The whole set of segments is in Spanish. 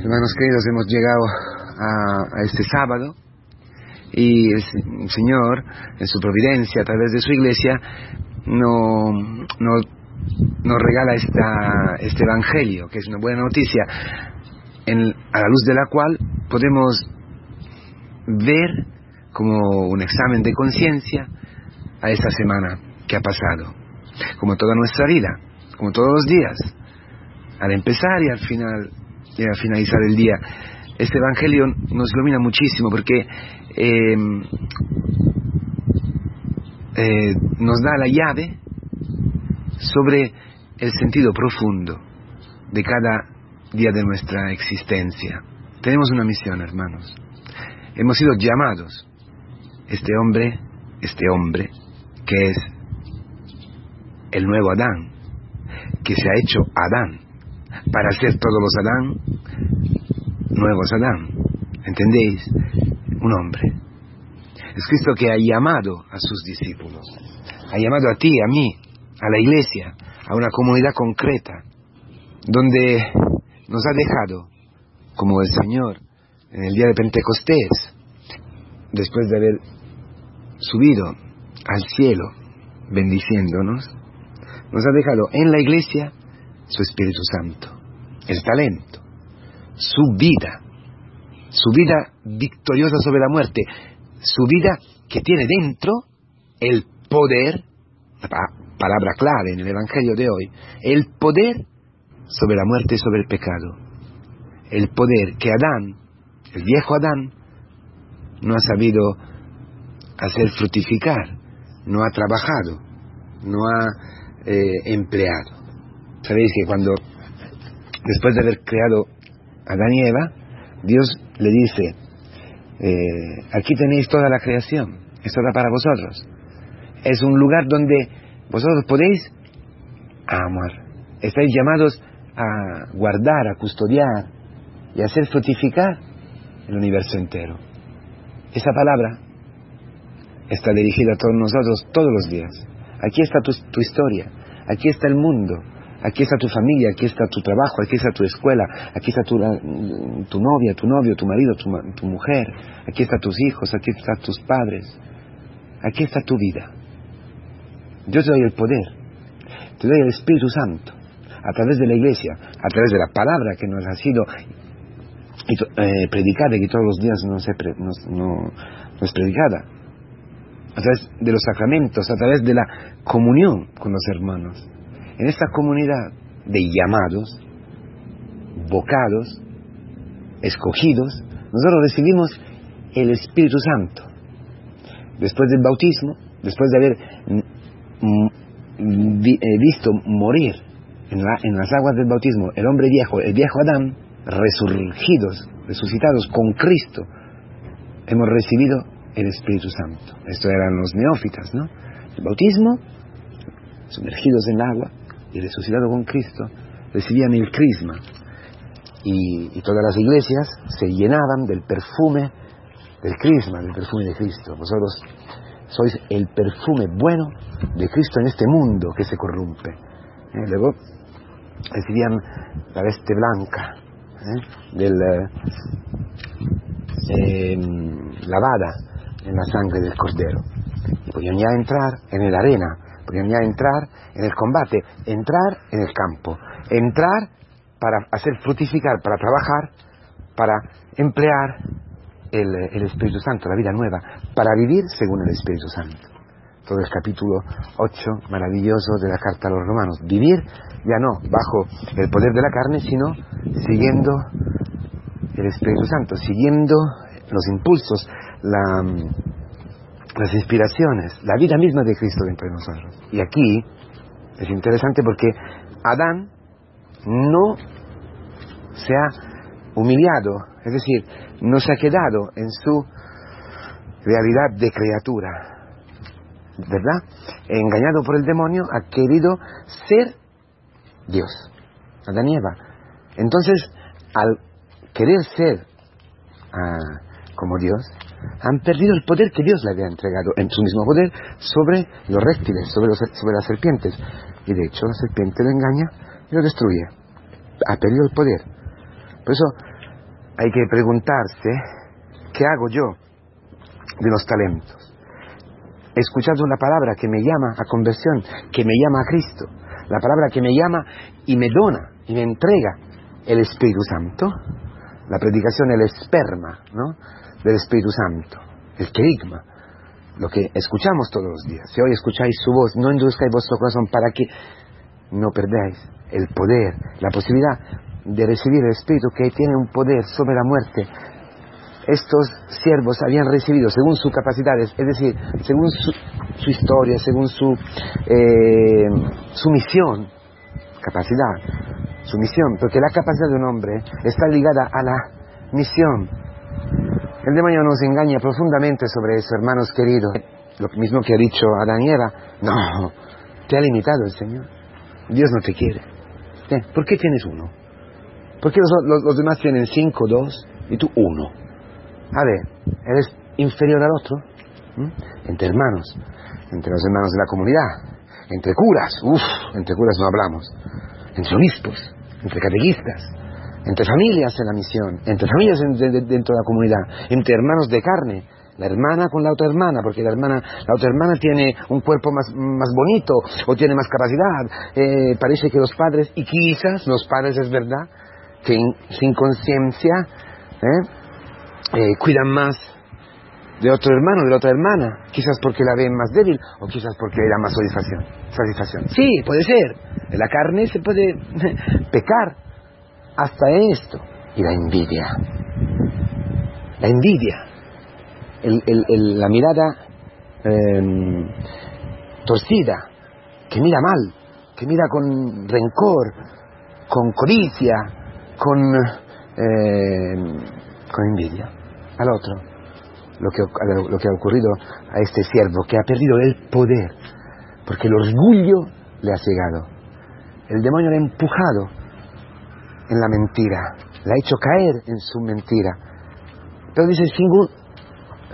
Hermanos queridos, hemos llegado a, este sábado y el, Señor, en su providencia, a través de su iglesia, no, nos regala esta, este Evangelio, que es una buena noticia, a la luz de la cual podemos ver como un examen de conciencia a esta semana que ha pasado, como toda nuestra vida, como todos los días, al empezar y al final a finalizar el día. Este Evangelio nos ilumina muchísimo porque em, eh, nos da la llave sobre el sentido profundo de cada día de nuestra existencia. Tenemos una misión, hermanos. Hemos sido llamados. Este hombre, este hombre, que es el nuevo Adán, que se ha hecho Adán, para ser todos los Adán, nuevos Adán. ¿Entendéis? Un hombre. Es Cristo que ha llamado a sus discípulos, ha llamado a ti, a mí, a la iglesia, a una comunidad concreta, donde nos ha dejado, como el Señor, en el día de Pentecostés, después de haber subido al cielo, bendiciéndonos, nos ha dejado en la iglesia su Espíritu Santo, el talento, su vida, su vida victoriosa sobre la muerte, su vida que tiene dentro el poder, palabra clave en el Evangelio de hoy, el poder sobre la muerte y sobre el pecado. El poder que Adán, el viejo Adán, no ha sabido hacer fructificar, no ha trabajado, no ha eh, empleado. Sabéis que cuando, después de haber creado a Adán y Eva, Dios le dice, eh, aquí tenéis toda la creación, es toda para vosotros. Es un lugar donde vosotros podéis amar. Estáis llamados a guardar, a custodiar y a hacer fructificar el universo entero. Esa palabra está dirigida a todos nosotros todos los días. Aquí está tu historia, aquí está el mundo, Aquí está tu familia, aquí está tu trabajo, aquí está tu escuela, aquí está tu, novia, tu novio, tu marido, tu, mujer, aquí están tus hijos, aquí están tus padres, aquí está tu vida. Yo te doy el poder, te doy el Espíritu Santo, a través de la iglesia, a través de la palabra que nos ha sido eh, predicada y que todos los días nos, no, es predicada, a través de los sacramentos, a través de la comunión con los hermanos en esta comunidad de llamados, vocados, escogidos, nosotros recibimos el Espíritu Santo. Después del bautismo, después de haber eh, visto morir en, las aguas del bautismo el hombre viejo, el viejo Adán, resurgidos, resucitados con Cristo, hemos recibido el Espíritu Santo. Esto eran los neófitas, ¿no? El bautismo, sumergidos en el agua, y resucitado con Cristo, recibían el crisma. Y, todas las iglesias se llenaban del perfume del crisma, del perfume de Cristo. Vosotros sois el perfume bueno de Cristo en este mundo que se corrompe. ¿Eh? Luego recibían la veste blanca ¿eh? del, eh, lavada en la sangre del cordero. Y podían ya entrar en la arena podían ya entrar en el combate, entrar en el campo, entrar para hacer fructificar, para trabajar, para emplear el, Espíritu Santo, la vida nueva, para vivir según el Espíritu Santo. Todo el capítulo 8 maravilloso de la carta a los romanos. Vivir ya no bajo el poder de la carne, sino siguiendo el Espíritu Santo, siguiendo los impulsos, la, las inspiraciones, la vida misma de Cristo dentro de nosotros. Y aquí es interesante porque Adán no se ha humillado, es decir, no se ha quedado en su realidad de criatura, ¿verdad? Engañado por el demonio, ha querido ser Dios, Adán y Eva. Entonces, al querer ser ah, como Dios, han perdido el poder que Dios le había entregado, en su mismo poder, sobre los reptiles, sobre, las serpientes. Y de hecho la serpiente lo engaña y lo destruye. Ha perdido el poder. Por eso hay que preguntarse, ¿qué hago yo de los talentos? He escuchado una palabra que me llama a conversión, que me llama a Cristo, la palabra que me llama y me dona y me entrega el Espíritu Santo, la predicación, el esperma ¿no? Del Espíritu Santo, el querigma, lo que escuchamos todos los días. Si hoy escucháis su voz, no induzcáis vuestro corazón para que no perdáis el poder, la posibilidad de recibir el Espíritu que tiene un poder sobre la muerte. Estos siervos habían recibido según sus capacidades, es decir, según su, historia, según su, eh, su misión, capacidad, su misión, porque la capacidad de un hombre está ligada a la misión. El demonio nos engaña profundamente sobre eso, hermanos queridos. Lo mismo que ha dicho Adán y Eva, no, te ha limitado el Señor. Dios no te quiere. ¿Por qué tienes uno? ¿Por qué los, demás tienen cinco, dos y tú uno? A ver, ¿eres inferior al otro? Entre hermanos, entre los hermanos de la comunidad, entre curas, uff, entre curas no hablamos, entre obispos, entre catequistas, entre familias en la misión, entre familias dentro de la comunidad, entre hermanos de carne, la hermana con la otra hermana, porque la hermana, la otra hermana tiene un cuerpo más, más bonito o tiene más capacidad. Eh, parece que los padres, y quizás los padres es verdad, que sin conciencia ¿eh? Eh, cuidan más de otro hermano, de la otra hermana, quizás porque la ven más débil o quizás porque le da más satisfacción. satisfacción. Sí, puede ser. En la carne se puede pecar hasta esto. Y la envidia. La envidia. la mirada em, torcida, que mira mal, que mira con rencor, con codicia, con, em, con envidia al otro lo que, lo que ha ocurrido a este siervo, que ha perdido el poder, porque el orgullo le ha cegado. El demonio le ha empujado en la mentira, le ha hecho caer en su mentira. Pero dice, según,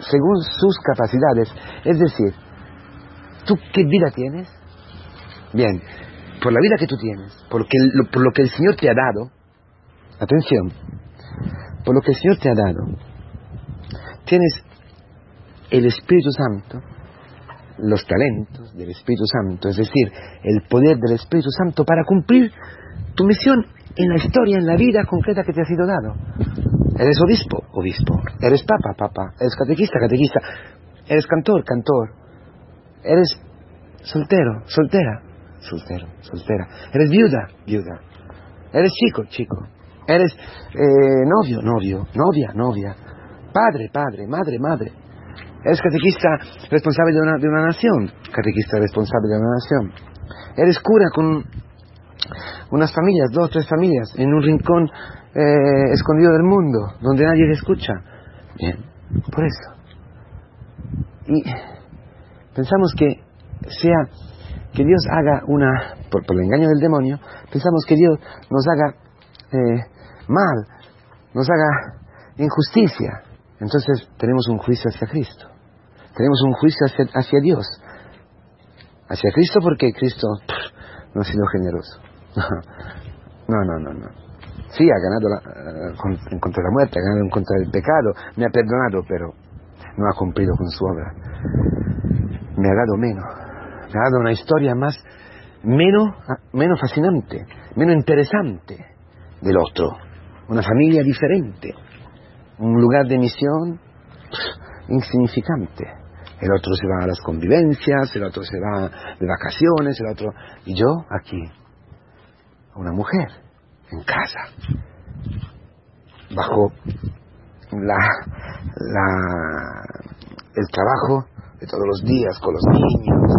según sus capacidades, es decir, ¿tú qué vida tienes? Bien, por la vida que tú tienes, porque por lo que el Señor te ha dado, atención, por lo que el Señor te ha dado, tienes el Espíritu Santo, los talentos del Espíritu Santo, es decir, el poder del Espíritu Santo para cumplir tu misión en la historia, en la vida concreta que te ha sido dado. Eres obispo, obispo. Eres papa, papa. Eres catequista, catequista. Eres cantor, cantor. Eres soltero, soltera, soltero, soltera. Eres viuda, viuda. Eres chico, chico. Eres eh, novio, novio, novia, novia. Padre, padre, madre, madre. Eres catequista responsable de una, de una nación, catequista responsable de una nación. Eres cura con unas familias, dos o tres familias, en un rincón eh, escondido del mundo, donde nadie te escucha. Bien, por eso. Y pensamos que sea que Dios haga una, por, el engaño del demonio, pensamos que Dios nos haga eh, mal, nos haga injusticia. Entonces tenemos un juicio hacia Cristo tenemos un juicio hacia, Dios. Hacia Cristo porque Cristo no ha sido generoso. No, no, no, no. Sí, ha ganado la, de la muerte, ha ganado en contra del pecado, me ha perdonado, pero no ha cumplido con su obra. Me ha dado menos. Me ha dado una historia más, menos, menos fascinante, menos interesante del otro. Una familia diferente. Un lugar de misión insignificante el otro se va a las convivencias, el otro se va de vacaciones, el otro... Y yo aquí, una mujer, en casa, bajo la, la, el trabajo de todos los días con los niños,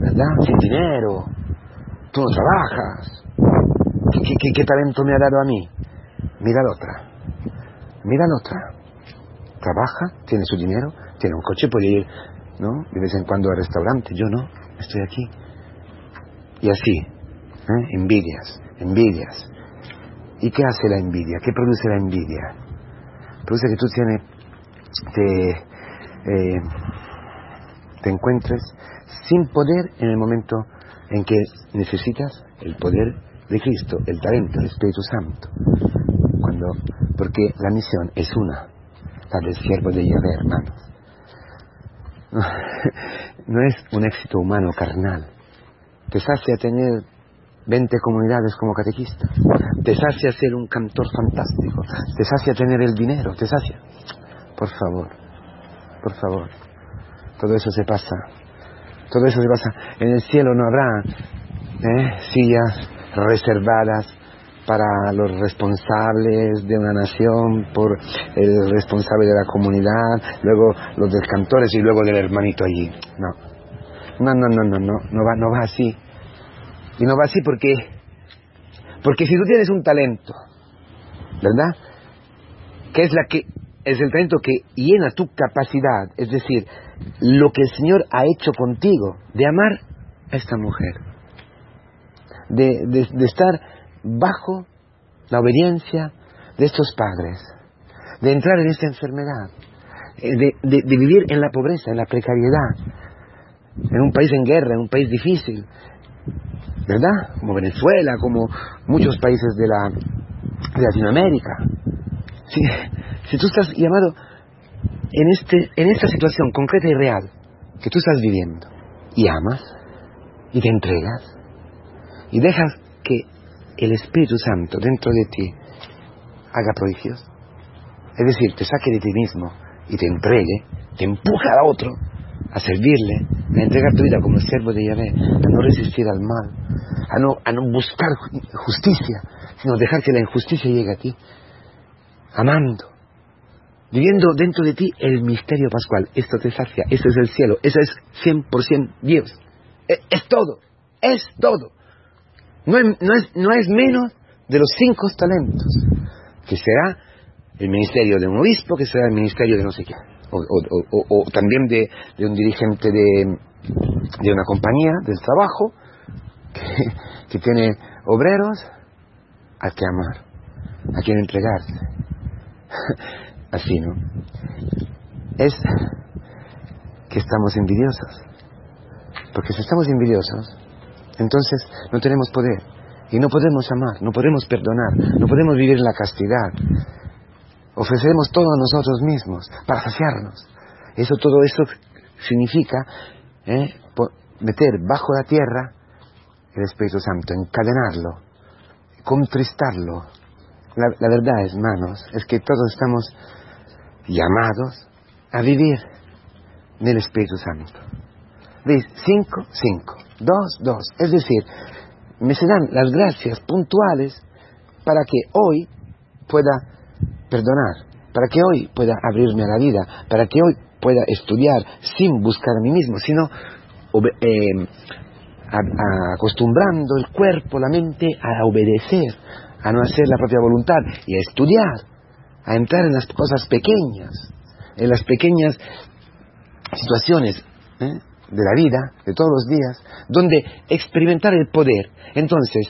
¿verdad? Sin dinero, tú no trabajas. ¿Qué, qué talento me ha dado a mí? Mira la otra, mira la otra. Trabaja, tiene su dinero, tiene un coche, puede ir, ¿no? De vez en cuando al restaurante. Yo no, estoy aquí. Y así, ¿eh? envidias, envidias. ¿Y qué hace la envidia? ¿Qué produce la envidia? Produce que tú tienes, te, eh, te encuentres sin poder en el momento en que necesitas el poder de Cristo, el talento, el Espíritu Santo. Cuando porque la misión es una, la del siervo de Yahvé, hermanos. No, es un éxito humano carnal. Te sacia tener 20 comunidades como catequista. Te sacia ser un cantor fantástico. Te sacia tener el dinero. Te sacia. Por favor, por favor. Todo eso se pasa. Todo eso se pasa. En el cielo no habrá ¿eh? sillas reservadas para los responsables de una nación, por el responsable de la comunidad, luego los del cantores y luego del hermanito allí. No, no, no, no, no, no, no va, no va así. Y no va así porque, porque si tú tienes un talento, ¿verdad? Que es la que es el talento que llena tu capacidad, es decir, lo que el Señor ha hecho contigo, de amar a esta mujer, de, de estar bajo la obediencia de estos padres, de entrar en esta enfermedad, eh, de, vivir en la pobreza, en la precariedad, en un país en guerra, en un país difícil, ¿verdad? Como Venezuela, como muchos países de, la, de Latinoamérica. Si, si tú estás llamado en, este, en esta situación concreta y real que tú estás viviendo, y amas, y te entregas, y dejas que el Espíritu Santo dentro de ti haga prodigios. Es decir, te saque de ti mismo y te entregue, te empuja a otro a servirle, a entregar tu vida como siervo de Yahvé, a no resistir al mal, a no, a no buscar justicia, sino dejar que la injusticia llegue a ti, amando, viviendo dentro de ti el misterio pascual. Esto te sacia, esto es el cielo, eso es 100% Dios. E, es todo, es todo no es, menos de los cinco talentos, que será el ministerio de un obispo, que será el ministerio de no sé qué, o, también de, un dirigente de, una compañía del trabajo, que, tiene obreros a que amar, a quien entregarse. Así, ¿no? Es que estamos envidiosos. Porque si estamos envidiosos, entonces no tenemos poder y no podemos amar, no podemos perdonar, no podemos vivir en la castidad. Ofrecemos todo a nosotros mismos para saciarnos. Eso, todo eso significa ¿eh? meter bajo la tierra el Espíritu Santo, encadenarlo, contristarlo. La, la verdad, hermanos, es que todos estamos llamados a vivir en el Espíritu Santo. ¿Veis? Cinco, cinco dos, dos. Es decir, me se dan las gracias puntuales para que hoy pueda perdonar, para que hoy pueda abrirme a la vida, para que hoy pueda estudiar sin buscar a mí mismo, sino eh, acostumbrando el cuerpo, la mente a obedecer, a no hacer la propia voluntad y a estudiar, a entrar en las cosas pequeñas, en las pequeñas situaciones. ¿eh? de la vida, de todos los días, donde experimentar el poder. Entonces,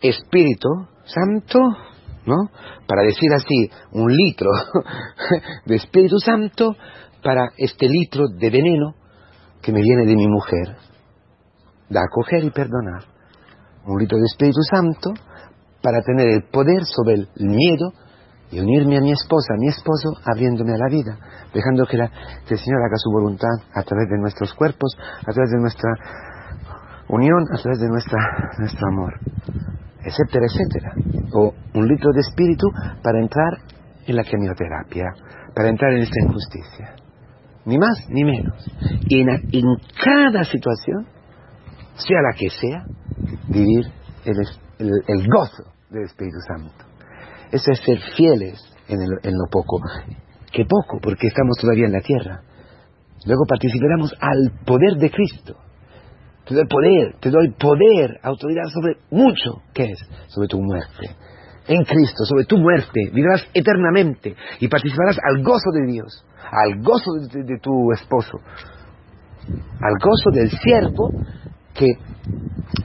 Espíritu Santo, ¿no? Para decir así, un litro de Espíritu Santo para este litro de veneno que me viene de mi mujer. Da acoger y perdonar. Un litro de Espíritu Santo para tener el poder sobre el miedo y unirme a mi esposa, a mi esposo, abriéndome a la vida, dejando que, el Señor haga su voluntad a través de nuestros cuerpos, a través de nuestra unión, a través de nuestra, nuestro amor, etcétera, etcétera. O un litro de espíritu para entrar en la quimioterapia, para entrar en esta injusticia. Ni más ni menos. Y en, en cada situación, sea la que sea, vivir el, el gozo del Espíritu Santo. Eso es ser fieles en, lo poco. Que poco, porque estamos todavía en la tierra. Luego participaremos al poder de Cristo. Te doy poder, te doy poder, autoridad sobre mucho. ¿Qué es? Sobre tu muerte. En Cristo, sobre tu muerte, vivirás eternamente y participarás al gozo de Dios, al gozo de, tu esposo, al gozo del siervo que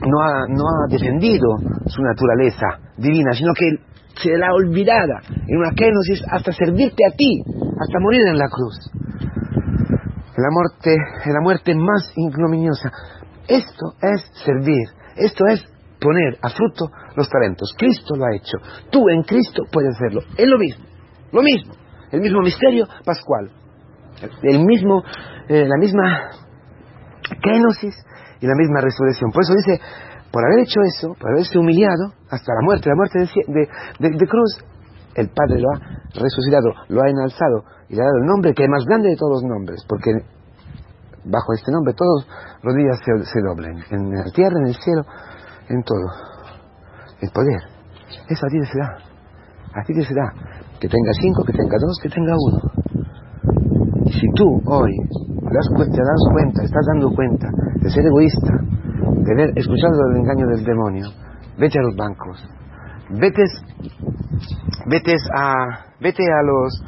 no ha, defendido su naturaleza divina, sino que se la olvidada, en una kenosis hasta servirte a ti, hasta morir en la cruz. La muerte, la muerte más ignominiosa. Esto es servir, esto es poner a fruto los talentos. Cristo lo ha hecho. Tú en Cristo puedes hacerlo. Es lo mismo. Lo mismo. El mismo misterio pascual. El mismo, eh, la misma kenosis y la misma resurrección. Por eso dice, por haber hecho eso, por haberse humillado hasta la muerte, la muerte de, de cruz, el Padre lo ha resucitado, lo ha enalzado y le ha dado el nombre que es más grande de todos los nombres, porque bajo este nombre todos los días se, doblen, en la tierra, en el cielo, en todo. El poder. Eso a ti te será. A ti te será. Que tenga cinco, que tenga dos, que tenga uno. Y si tú hoy das, te das cuenta, estás dando cuenta de ser egoísta, de haber escuchado el engaño del demonio, vete a los bancos. Vete, vete a, vete a los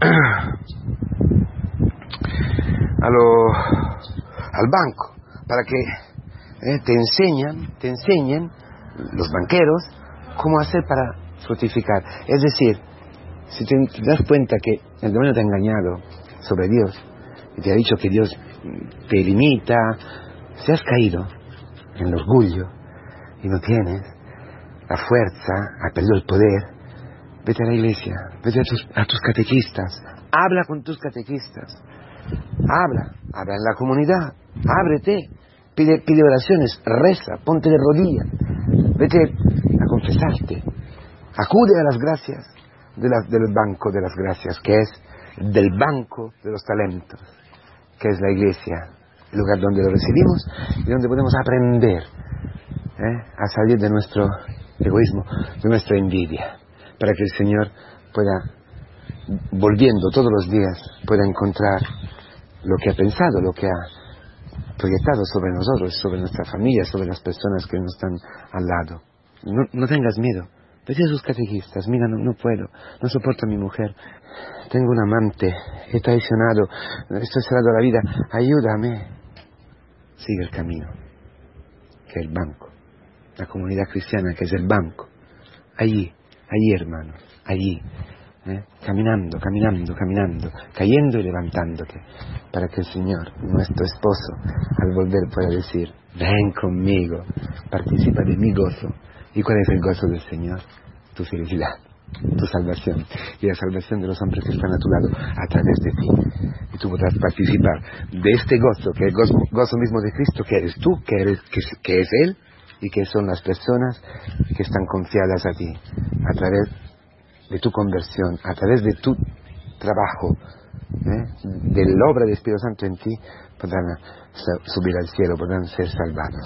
a al banco para que eh, te enseñan, te enseñen los banqueros cómo hacer para fructificar. Es decir, si te, das cuenta que el demonio te ha engañado sobre Dios y te ha dicho que Dios te limita, si has caído en el orgullo y no tienes la fuerza, has perdido el poder, vete a la iglesia, vete a tus, a tus catequistas, habla con tus catequistas, Habla, habla en la comunidad, ábrete, pide, pide oraciones, reza, ponte de rodillas, vete a confesarte, acude a las gracias de del banco de las gracias, que es del banco de los talentos, que es la iglesia, el lugar donde lo recibimos y donde podemos aprender ¿eh? a salir de nuestro egoísmo, de nuestra envidia, para que el Señor pueda, volviendo todos los días, pueda encontrar lo que ha pensado, lo que ha proyectado sobre nosotros, sobre nuestra familia, sobre las personas que nos están al lado. No, tengas miedo. Vete a sus catequistas, mira, no, puedo, no soporto a mi mujer, tengo un amante, he traicionado, estoy cerrado la vida, ayúdame. Sigue el camino, que es el banco, la comunidad cristiana, que es el banco. Allí, allí hermano, allí ¿eh? caminando, caminando, caminando, cayendo y levantándote, para que el Señor, nuestro esposo, al volver pueda decir, ven conmigo, participa de mi gozo. ¿Y cuál es el gozo del Señor? Tu felicidad, tu salvación y la salvación de los hombres que están a tu lado a través de ti. Y tú podrás participar de este gozo, que es el gozo, mismo de Cristo, que eres tú, que, eres, que es Él y que son las personas que están confiadas a ti a través de tu conversión, a través de tu trabajo, ¿eh? de la obra del Espíritu Santo en ti, podrán subir al cielo, podrán ser salvados.